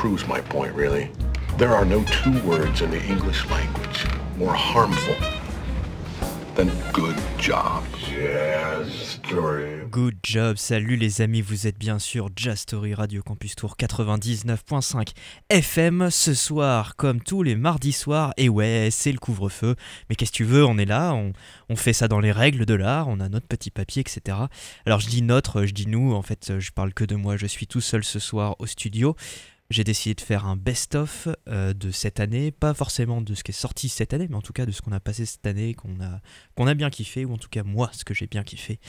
proves my point, really. There are no two words in the English language more harmful than good job. Story. Good job, salut les amis, vous êtes bien sûr Jazz Story Radio Campus Tour 99.5 FM ce soir, comme tous les mardis soirs. Et ouais, c'est le couvre-feu, mais qu'est-ce que tu veux, on est là, on, on, fait ça dans les règles de l'art, on a notre petit papier, etc. Alors je dis notre, je dis nous, en fait, je parle que de moi, je suis tout seul ce soir au studio j'ai décidé de faire un best-of euh, de cette année, pas forcément de ce qui est sorti cette année, mais en tout cas de ce qu'on a passé cette année, qu'on a, a bien kiffé, ou en tout cas moi, ce que j'ai bien kiffé.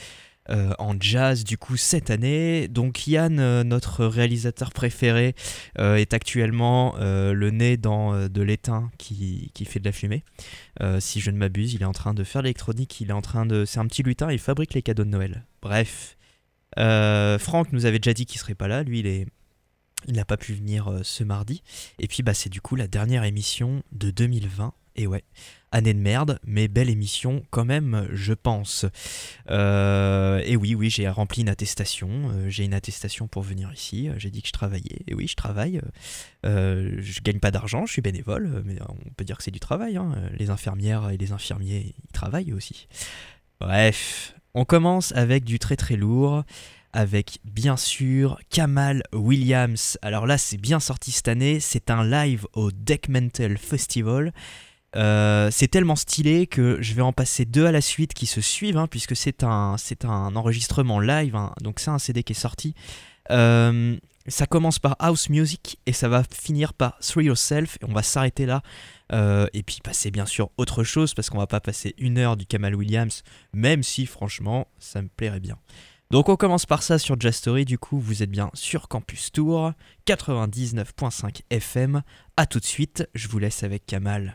Euh, en jazz du coup cette année. Donc Yann, euh, notre réalisateur préféré, est actuellement le nez dans de l'étain qui, qui, fait de la fumée. si je ne m'abuse, il est en train de faire l'électronique, il est en train de... C'est un petit lutin, il fabrique les cadeaux de Noël. Bref. Franck nous avait déjà dit qu'il serait pas là, lui il est il n'a pas pu venir euh, ce mardi. Et puis bah, c'est du coup la dernière émission de 2020. Et ouais, année de merde, mais belle émission quand même, je pense. Euh, et oui, oui, j'ai rempli une attestation. Euh, j'ai une attestation pour venir ici. J'ai dit que je travaillais. Et oui, je travaille. je gagne pas d'argent, je suis bénévole, mais on peut dire que c'est du travail. Hein. Les infirmières et les infirmiers, ils travaillent aussi. Bref, on commence avec du très très lourd avec bien sûr Kamal Williams. Alors là, c'est bien sorti cette année. C'est un live au Deck Mental Festival. Euh, c'est tellement stylé que je vais en passer deux à la suite qui se suivent, hein, puisque c'est un, c'est un enregistrement live, hein. donc c'est un CD qui est sorti. Euh, ça commence par House Music et ça va finir par Through Yourself, et on va s'arrêter là. Euh, et puis passer bien sûr autre chose, parce qu'on va pas passer une heure du Kamal Williams, même si franchement ça me plairait bien. Donc on commence par ça sur Jastory, du coup vous êtes bien sur Campus Tour, 99.5 FM, à tout de suite, je vous laisse avec Kamal.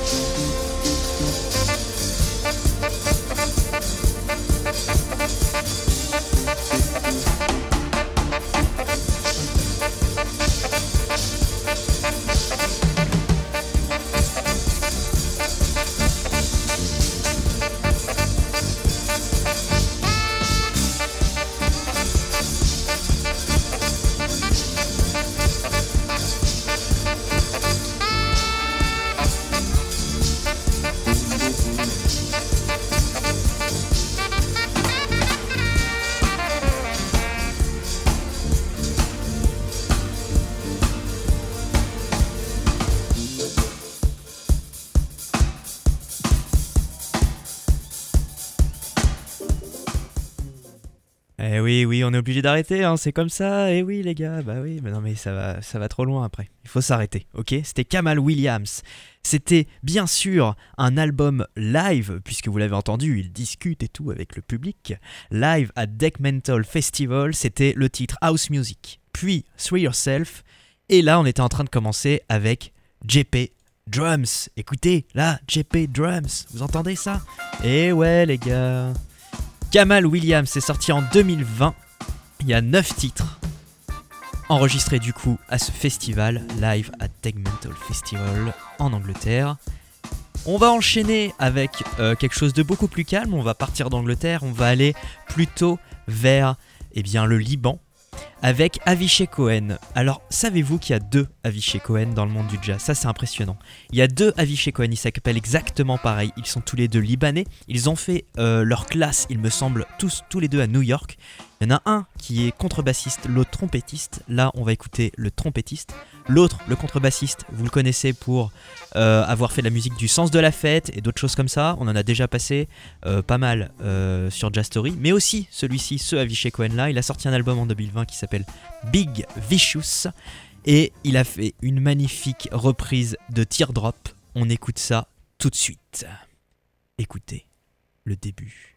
obligé d'arrêter, hein, c'est comme ça. Eh oui, les gars, bah oui, mais non, mais ça va, ça va trop loin après. Il faut s'arrêter, ok? C'était Kamal Williams. C'était bien sûr un album live, puisque vous l'avez entendu, il discute et tout avec le public. Live à Deck Mental Festival, c'était le titre House Music, puis Free Yourself. Et là, on était en train de commencer avec JP Drums. Écoutez, là, JP Drums, vous entendez ça? Eh ouais, les gars. Kamal Williams c'est sorti en 2020. Il y a 9 titres enregistrés du coup à ce festival live à Tegmental Festival en Angleterre. On va enchaîner avec euh, quelque chose de beaucoup plus calme. On va partir d'Angleterre. On va aller plutôt vers eh bien, le Liban avec Avishai Cohen. Alors, savez-vous qu'il y a deux Avishai Cohen dans le monde du jazz? Ça, c'est impressionnant. Il y a deux Avishai Cohen, ils s'appellent exactement pareil. Ils sont tous les deux libanais. Ils ont fait euh, leur classe, il me semble, tous les deux à New York. Il y en a un qui est contrebassiste, l'autre trompettiste. Là, on va écouter le trompettiste. L'autre, le contrebassiste, vous le connaissez pour euh, avoir fait de la musique du sens de la fête et d'autres choses comme ça. On en a déjà passé euh, pas mal euh, sur Jazz Story. Mais aussi celui-ci, ce Avishai Cohen là, il a sorti un album en 2020 qui s'appelle Big Vicious. Et il a fait une magnifique reprise de Teardrop. On écoute ça tout de suite. Écoutez le début.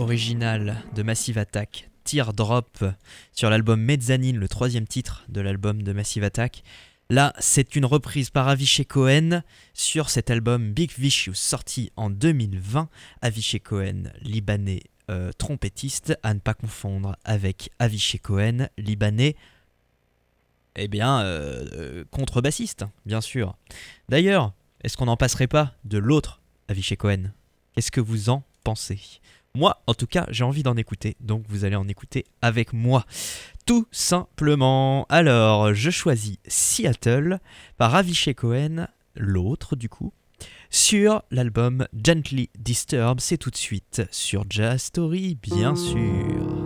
Original de Massive Attack, Teardrop, sur l'album Mezzanine, le troisième titre de l'album de Massive Attack. Là, c'est une reprise par Avishai Cohen sur cet album Big Vicious sorti en 2020. Avishai Cohen, libanais euh, trompettiste, à ne pas confondre avec Avishai Cohen, libanais, eh bien, euh, euh, contrebassiste, bien sûr. D'ailleurs, est-ce qu'on n'en passerait pas de l'autre Avishai Cohen? Qu'est-ce que vous en pensez? Moi, en tout cas, j'ai envie d'en écouter, donc vous allez en écouter avec moi. Tout simplement. Alors, je choisis Seattle par Avishai Cohen, l'autre du coup, sur l'album Gently Disturbed. C'est tout de suite sur Jazz Story, bien sûr.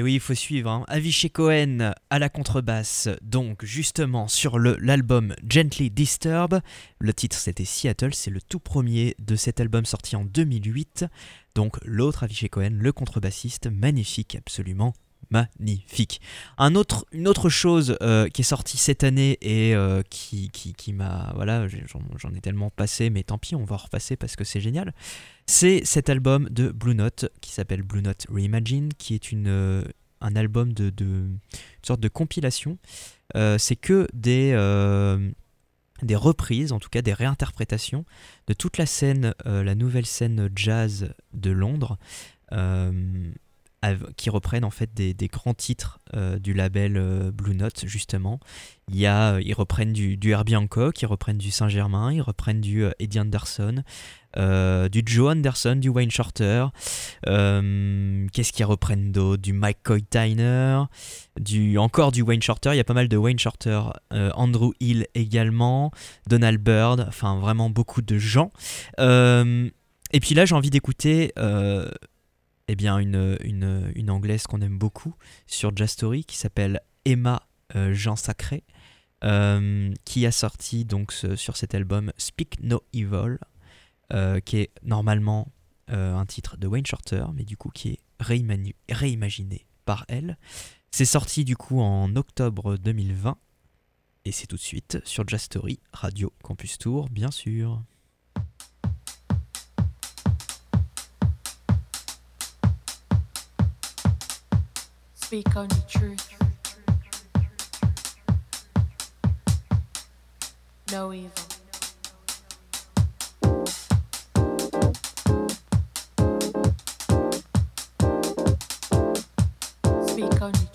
Et oui, il faut suivre. Hein. Avishai Cohen à la contrebasse, donc justement sur l'album Gently Disturb. Le titre c'était Seattle, c'est le tout premier de cet album sorti en 2008. Donc l'autre Avishai Cohen, le contrebassiste, magnifique, absolument magnifique. Un autre, une autre chose euh, qui est sortie cette année et euh, qui, qui, qui m'a... Voilà, j'en ai tellement passé, mais tant pis, on va en repasser parce que c'est génial. C'est cet album de Blue Note qui s'appelle Blue Note Reimagine, qui est une, euh, un album de, de sorte de compilation. Euh, c'est que des, euh, des reprises, en tout cas des réinterprétations de toute la scène, la nouvelle scène jazz de Londres qui reprennent en fait des, grands titres euh, du label euh, Blue Note justement. Il y a, euh, ils reprennent du, du Herbie Hancock, ils reprennent du Saint-Germain, ils reprennent du Eddie Anderson, du Joe Anderson, du Wayne Shorter. Qu'est-ce qu'ils reprennent d'autre? Du Mike Coytiner, du encore du Wayne Shorter. Il y a pas mal de Wayne Shorter, Andrew Hill également, Donald Byrd. Enfin vraiment beaucoup de gens. et puis là j'ai envie d'écouter eh bien, une, anglaise qu'on aime beaucoup sur Jazz Story qui s'appelle Emma euh, Jean Sacré, euh, qui a sorti donc sur cet album Speak No Evil, euh, qui est normalement un titre de Wayne Shorter, mais du coup qui est réimaginé par elle. C'est sorti du coup en octobre 2020 et c'est tout de suite sur Jazz Story, Radio Campus Tour, bien sûr. Speak only truth. No evil. Speak only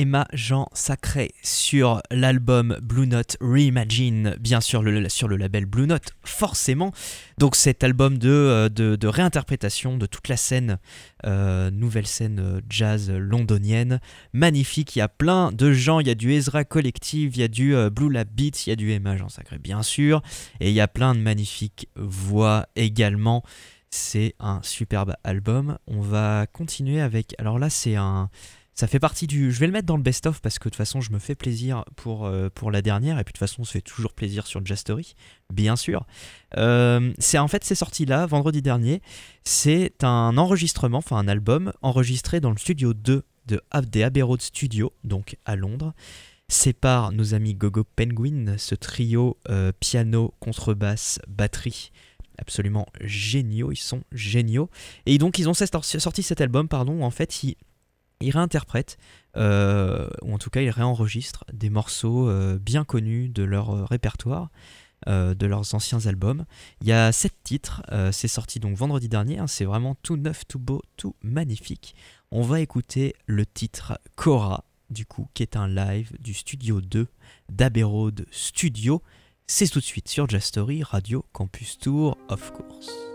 Emma Jean Sacré sur l'album Blue Note Reimagine, bien sûr sur le label Blue Note, forcément. Donc cet album de, euh, de, réinterprétation de toute la scène, euh, nouvelle scène euh, jazz londonienne, magnifique. Il y a plein de gens, il y a du Ezra Collective, il y a du Blue Lab Beats, il y a du Emma Jean Sacré, bien sûr, et il y a plein de magnifiques voix également. C'est un superbe album. On va continuer avec. Alors là, c'est un. Ça fait partie du. Je vais le mettre dans le best-of parce que de toute façon, je me fais plaisir pour, euh, la dernière. Et puis de toute façon, on se fait toujours plaisir sur Jastory, bien sûr. Euh, c'est en fait, c'est sorti là, vendredi dernier. C'est un enregistrement, enfin un album enregistré dans le studio 2 de, des Abbey Road Studios, donc à Londres. C'est par nos amis Gogo Penguin, ce trio euh, piano, contrebasse, batterie absolument géniaux, ils sont géniaux. Et donc ils ont sorti cet album, pardon, en fait ils, ils réinterprètent, euh, ou en tout cas ils réenregistrent des morceaux euh, bien connus de leur euh, répertoire, euh, de leurs anciens albums. Il y a sept titres, c'est sorti donc vendredi dernier, hein, c'est vraiment tout neuf, tout beau, tout magnifique. On va écouter le titre Cora, du coup, qui est un live du studio 2 d'Abbey Road Studio. C'est tout de suite sur Jazz Story, Radio Campus Tour, of course.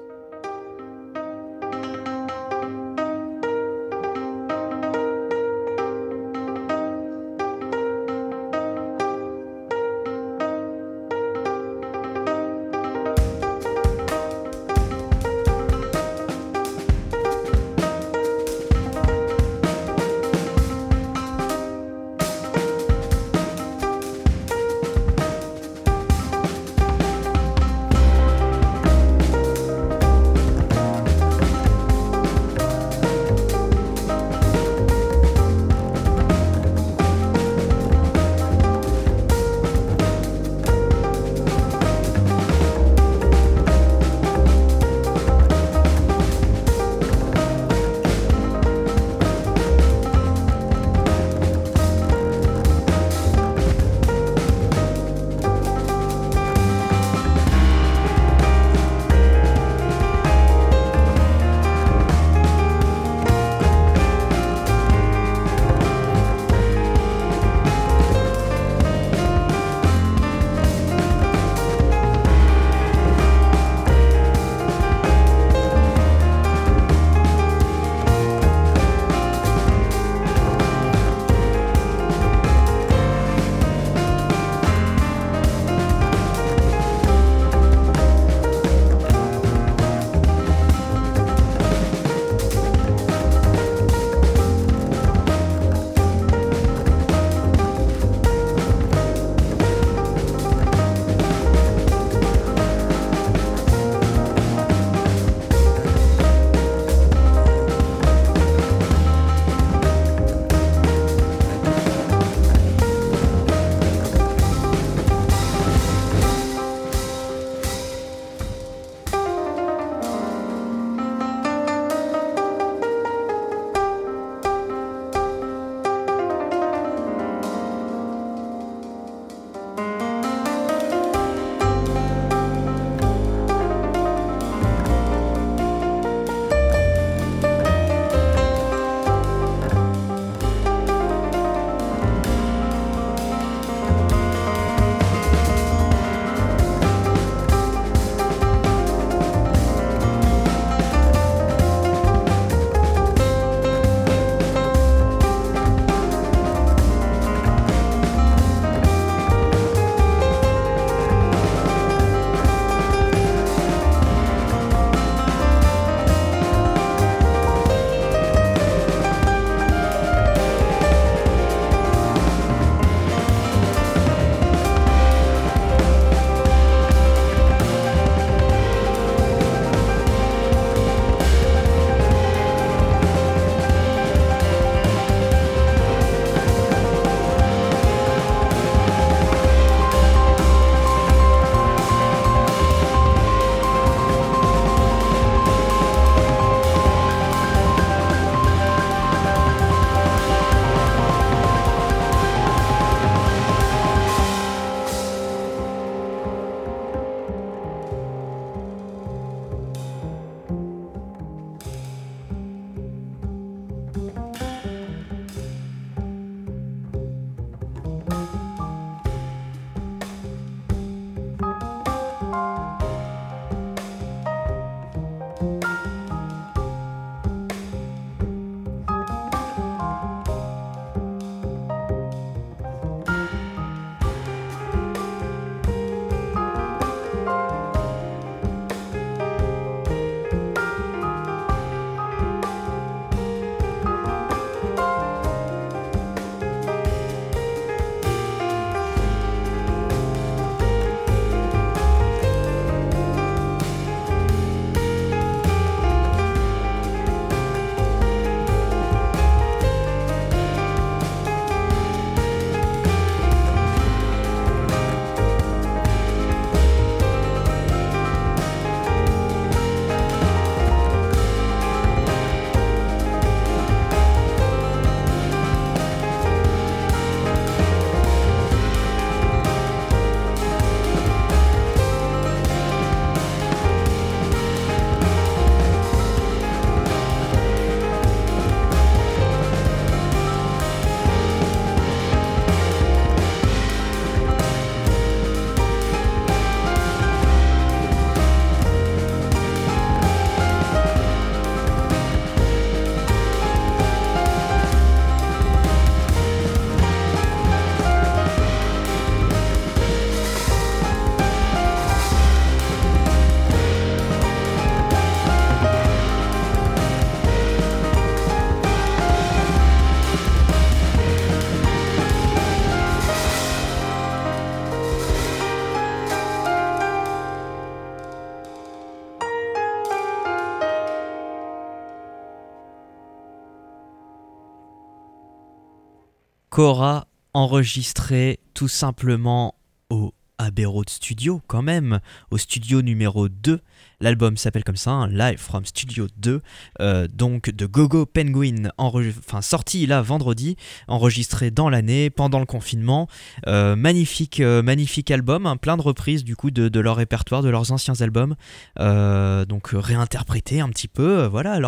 Cora enregistré tout simplement au Abbey Road Studio quand même, au studio numéro 2. L'album s'appelle comme ça, hein, Live from Studio 2, euh, donc de Gogo Penguin, enfin sorti là vendredi, enregistré dans l'année, pendant le confinement. Euh, magnifique, euh, magnifique album, hein, plein de reprises du coup de, leur répertoire, de leurs anciens albums. Donc réinterprété un petit peu, voilà,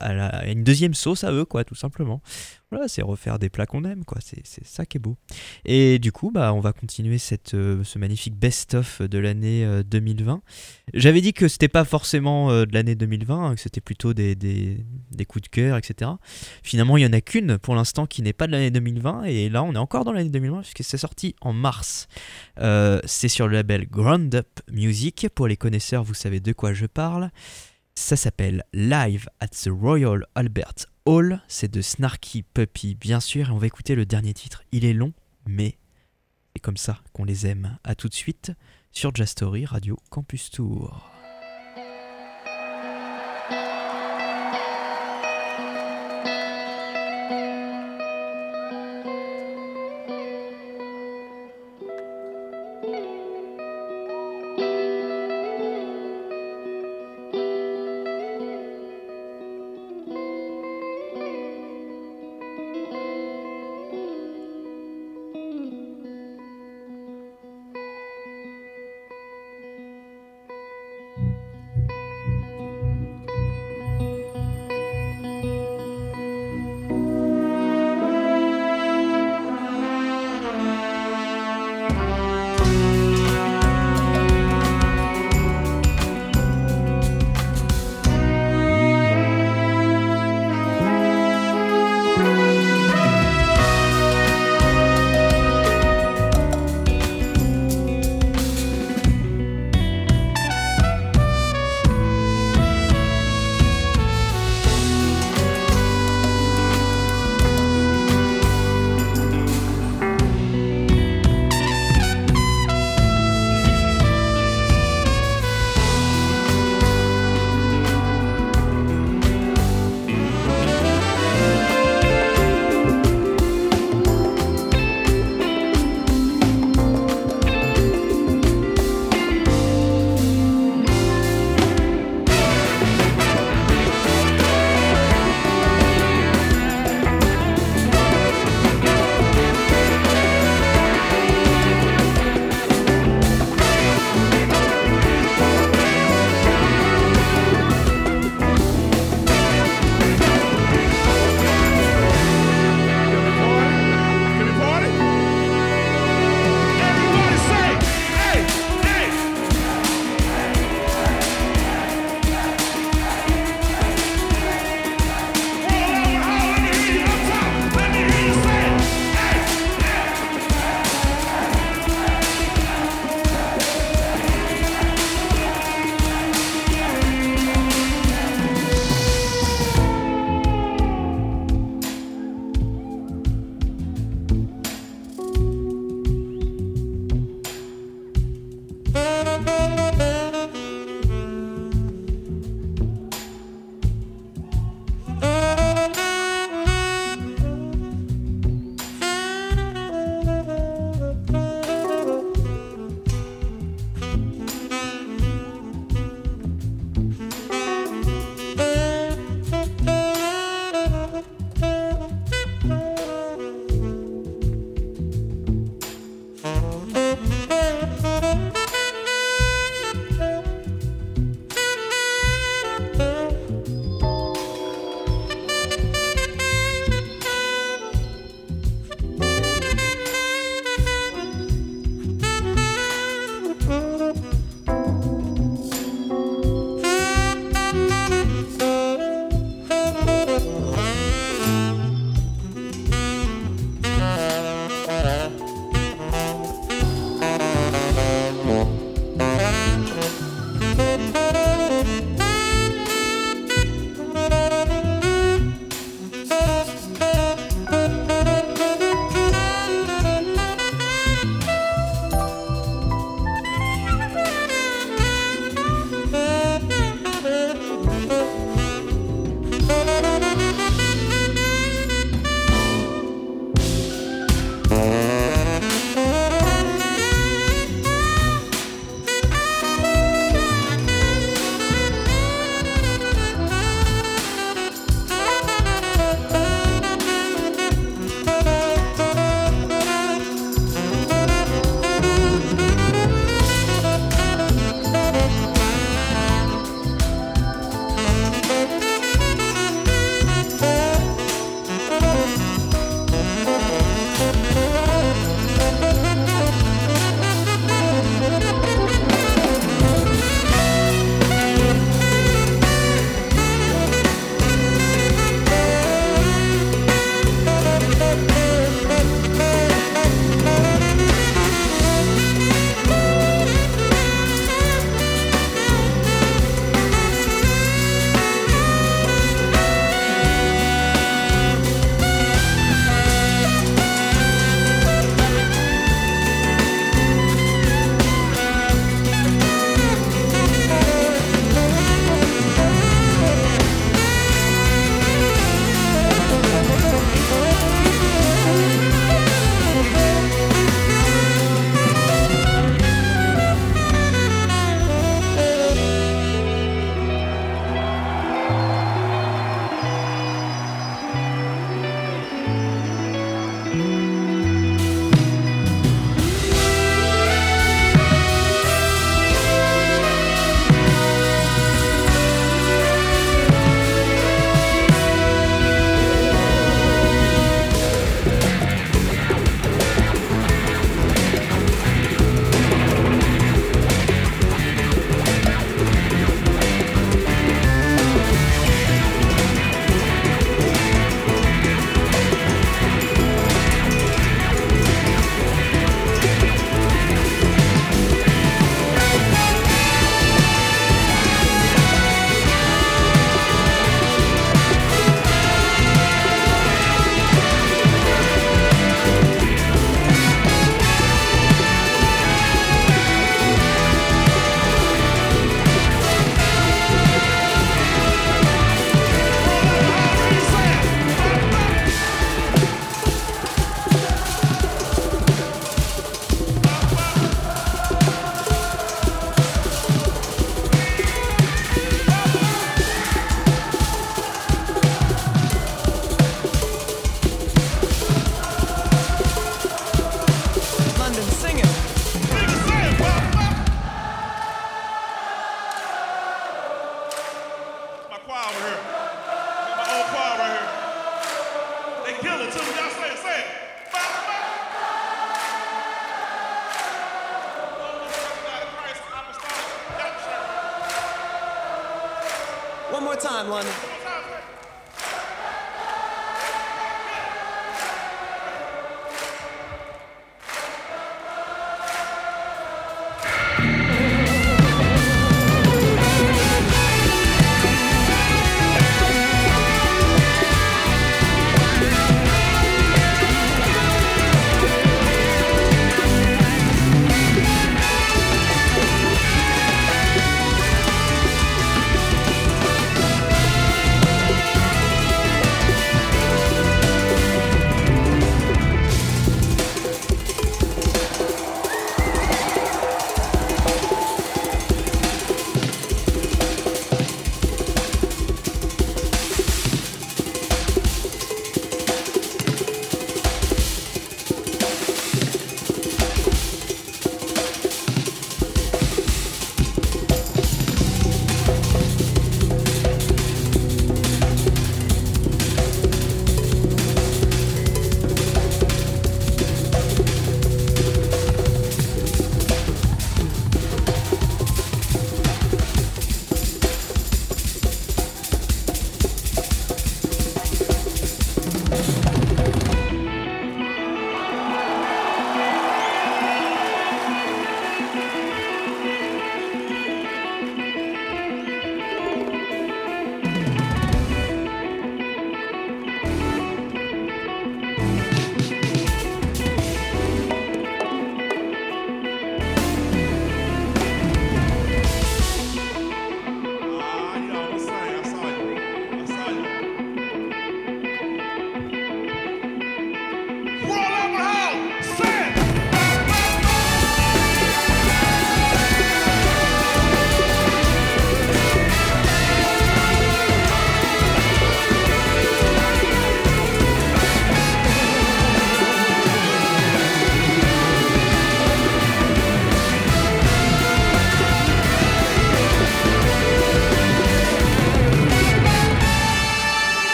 à, une deuxième sauce à eux, quoi, tout simplement. Voilà, c'est refaire des plats qu'on aime, quoi, c'est ça qui est beau. Et du coup, bah, on va continuer cette, ce magnifique best-of de l'année euh, 2020. J'avais dit que c'était pas forcément euh, de l'année 2020, hein, que c'était plutôt des, coups de cœur, etc. Finalement, il y en a qu'une pour l'instant qui n'est pas de l'année 2020, et là, on est encore dans l'année 2020 puisque c'est sorti en mars. Euh, c'est sur le label Ground Up Music. Pour les connaisseurs, vous savez de quoi je parle. Ça s'appelle Live at the Royal Albert Hall. C'est de Snarky Puppy, bien sûr. Et on va écouter le dernier titre. Il est long, mais comme ça qu'on les aime. A tout de suite sur Jastory Radio Campus Tour.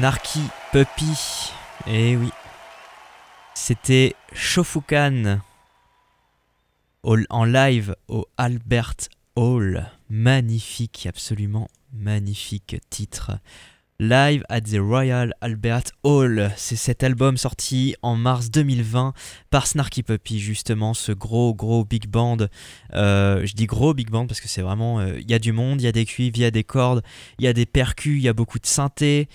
Snarky Puppy. Eh oui. C'était Shofukan en live au Albert Hall. Magnifique, absolument magnifique titre. Live at the Royal Albert Hall. C'est cet album sorti en mars 2020 par Snarky Puppy, justement, ce gros, gros big band. Euh, je dis gros big band parce que c'est vraiment. euh, Il y a du monde, il y a des cuivres, il y a des cordes, il y a des percus, il y a beaucoup de synthé,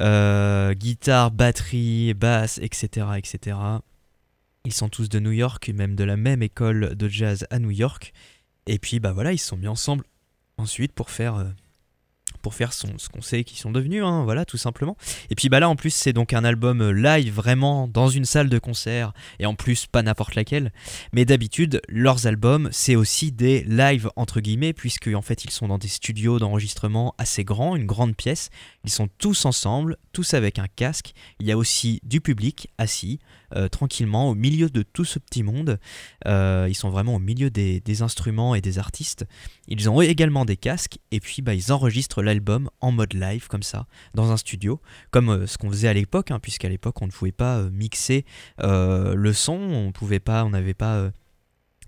euh, guitare, batterie, basse, etc., etc. Ils sont tous de New York, même de la même école de jazz à New York. Et puis, bah voilà, ils se sont mis ensemble ensuite pour faire. Pour faire ce qu'on sait qu'ils sont devenus, hein, voilà, tout simplement. Et puis bah là, en plus, c'est donc un album euh, live, vraiment, dans une salle de concert, et en plus, pas n'importe laquelle. Mais d'habitude, leurs albums, c'est aussi des live, entre guillemets, puisque en fait, ils sont dans des studios d'enregistrement assez grands, une grande pièce. Ils sont tous ensemble, tous avec un casque. Il y a aussi du public assis, euh, tranquillement, au milieu de tout ce petit monde. Euh, ils sont vraiment au milieu des, instruments et des artistes. Ils ont également des casques, et puis bah, ils enregistrent l'album en mode live, comme ça, dans un studio, comme euh, ce qu'on faisait à l'époque, hein, puisqu'à l'époque, on ne pouvait pas mixer le son, on pouvait pas, on n'avait pas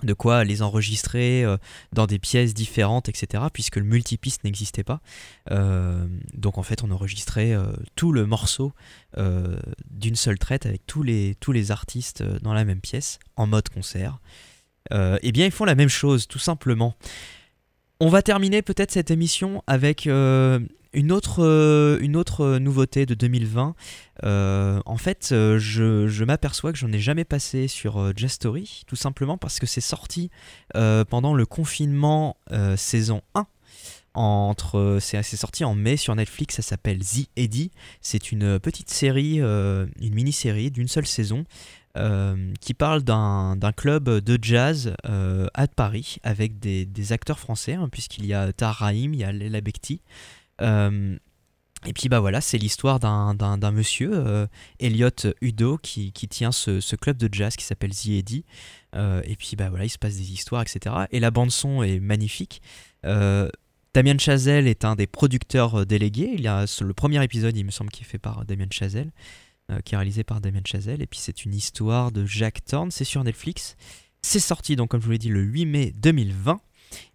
de quoi les enregistrer euh, dans des pièces différentes, etc., puisque le multipiste n'existait pas. Euh, donc en fait, on enregistrait euh, tout le morceau d'une seule traite avec tous les, artistes dans la même pièce, en mode concert. Eh bien, ils font la même chose, tout simplement. On va terminer peut-être cette émission avec une, autre, euh, autre nouveauté de 2020. Euh, en fait, euh, je, m'aperçois que j'en ai jamais passé sur euh, Jazz Story, tout simplement parce que c'est sorti euh, pendant le confinement euh, saison 1. Entre, euh, c'est sorti en mai sur Netflix, ça s'appelle The Eddie. C'est une petite série, euh, une mini-série d'une seule saison euh, qui parle d'un club de jazz euh, à Paris avec des, acteurs français, hein, puisqu'il y a Tahar Rahim, il y a Léla Bekti. Euh, et puis bah voilà, c'est l'histoire d'un monsieur, euh, Elliot Udo, qui, tient ce, club de jazz qui s'appelle The Eddie. Euh, et puis bah voilà, il se passe des histoires, etc. Et la bande son est magnifique. Damien Chazelle est un des producteurs délégués. Il a le premier épisode, il me semble, qui est fait par Damien Chazelle, qui est réalisé par Damien Chazelle. Et puis c'est une histoire de Jack Thorne, c'est sur Netflix. C'est sorti donc comme je vous l'ai dit le 8 mai 2020.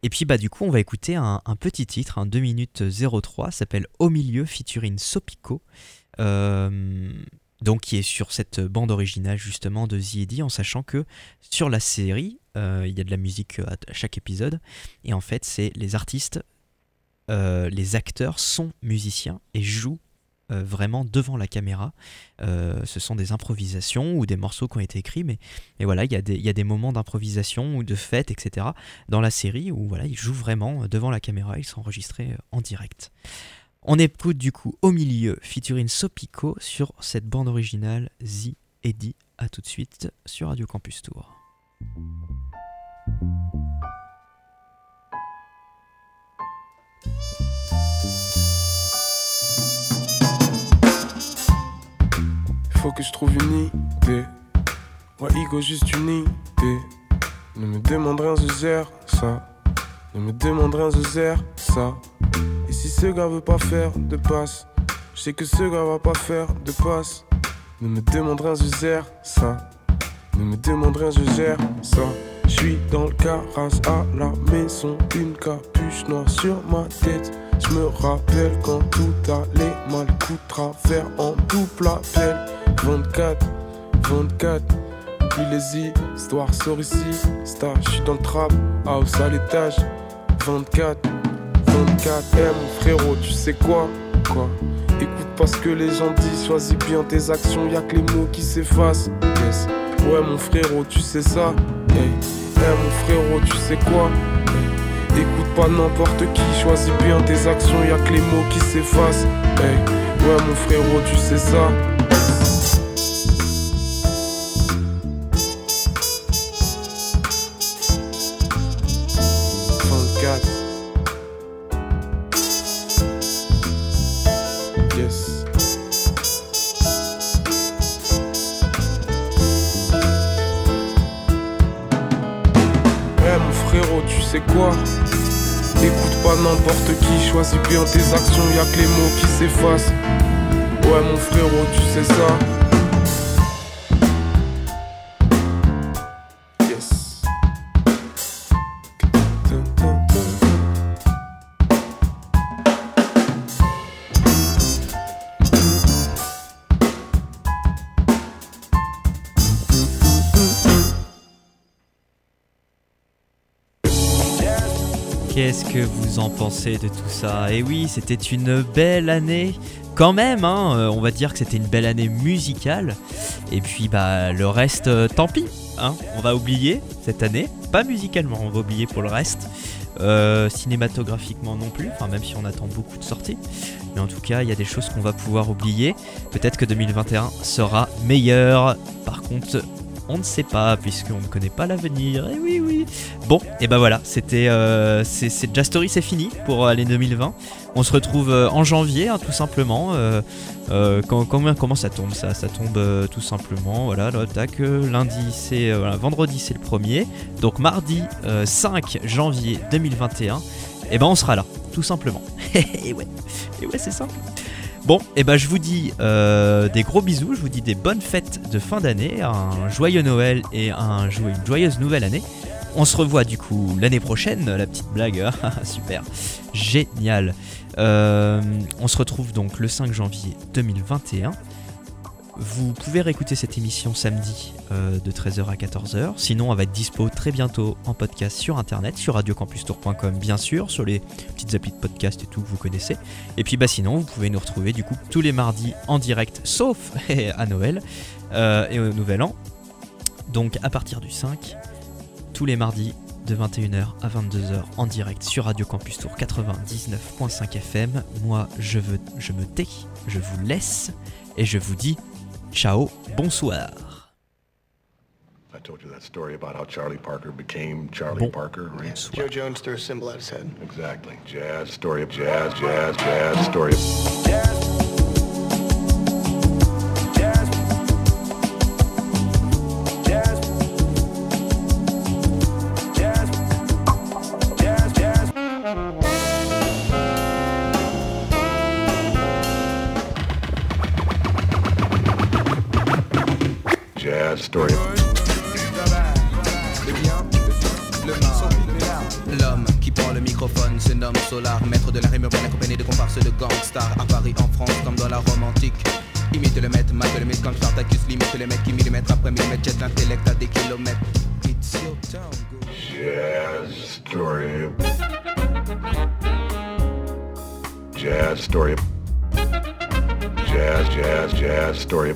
Et puis bah du coup on va écouter un, petit titre, un 2 minutes 03, s'appelle Au milieu featuring Sopico. Euh, donc qui est sur cette bande originale justement de Eddie, en sachant que sur la série, euh, il y a de la musique à à chaque épisode, et en fait c'est les artistes, euh, les acteurs sont musiciens et jouent euh, vraiment devant la caméra. Euh, ce sont des improvisations ou des morceaux qui ont été écrits, mais, voilà, il y, a des- moments d'improvisation ou de fête, etc. dans la série où voilà, ils jouent vraiment devant la caméra, ils sont enregistrés euh, en direct. On écoute du coup au milieu featuring Sopico sur cette bande originale The Eddie. A tout de suite sur Radio Campus Tour. Faut que je trouve une idée. Ouais, Igo, juste une idée. Ne me demande rien, je gère ça. Ne me demande rien, je gère ça. Et si ce gars veut pas faire de passe, je sais que ce gars va pas faire de passe. Ne me demande rien, je gère ça. Ne me demande rien, je gère ça. Je suis dans le carrosse à la maison, une capuche noire sur ma tête. Je me rappelle quand tout allait mal, coup de travers en double appel. 24, 24, oublie les histoires, sors ici, star, je suis dans le trap, house à l'étage. 24, 24, eh mon frérot, tu sais quoi, quoi? Écoute pas ce que les gens disent, choisis bien tes actions, y'a que les mots qui s'effacent. Yes. Ouais mon frérot, tu sais ça, hey. Eh mon frérot, tu sais quoi? Hey. Écoute pas n'importe qui, choisis bien tes actions, y'a que les mots qui s'effacent. Hey. Ouais mon frérot, tu sais ça? Choisis bien tes actions, y'a que les mots qui s'effacent. Ouais mon frérot, tu sais ça. Qu'est-ce que vous en pensez de tout ça? Et oui, c'était une belle année. Quand même, hein, euh, on va dire que c'était une belle année musicale. Et puis, bah, le reste, euh, tant pis. Hein, on va oublier cette année. Pas musicalement, on va oublier pour le reste. Euh, cinématographiquement non plus, enfin même si on attend beaucoup de sorties. Mais en tout cas, il y a des choses qu'on va pouvoir oublier. Peut-être que 2021 sera meilleur. Par contre, on ne sait pas puisqu'on ne connaît pas l'avenir. Et oui, oui. Bon, et ben voilà, c'était euh, c'est c'est Just Story, c'est fini pour l'année 2020. On se retrouve euh, en janvier, hein, tout simplement. Euh, euh, comment ça tombe ça Ça tombe euh, tout simplement. Voilà, là, tac. euh, lundi, c'est euh, voilà, vendredi, c'est le premier. Donc mardi euh, 5 janvier 2021. Et ben on sera là, tout simplement. et ouais, et ouais, c'est simple. Bon, et ben je vous dis euh, des gros bisous, je vous dis des bonnes fêtes de fin d'année, un joyeux Noël et une joyeuse nouvelle année. On se revoit du coup l'année prochaine, la petite blague, super, génial. Euh, on se retrouve donc le 5 janvier 2021. Vous pouvez réécouter cette émission samedi euh, de 13h à 14h. Sinon, elle va être dispo très bientôt en podcast sur internet, sur radiocampustour.com bien sûr, sur les petites applis de podcast et tout que vous connaissez. Et puis bah sinon, vous pouvez nous retrouver du coup tous les mardis en direct, sauf à Noël euh, et au Nouvel An. Donc à partir du 5, tous les mardis de 21h à 22h en direct sur Radio Campus Tour 99.5 FM. Moi, je, veux, je me tais, je vous laisse et je vous dis ciao, bonsoir. I told you that story about how Charlie Parker became Charlie Bon. Parker, right? Joe Jones threw a symbol at his head. Exactly. Jazz, story of jazz, jazz, jazz, story of... Jazz, Qui millimètre après millimètre l'intellect à des kilomètres. It's your town, go. Jazz, story. Jazz, story. Jazz, jazz, jazz, story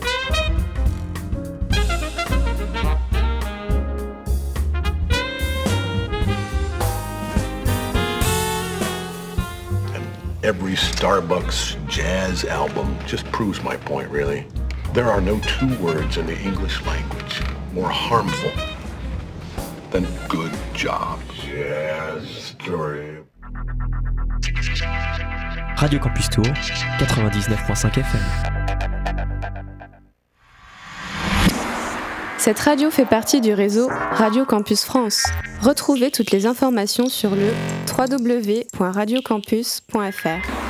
every Starbucks jazz album just proves my point, really. There are no two words in the English language more harmful than good job. Jazz story. Radio Campus Tour, 99.5 FM. Cette radio fait partie du réseau Radio Campus France. Retrouvez toutes les informations sur le www.radiocampus.fr.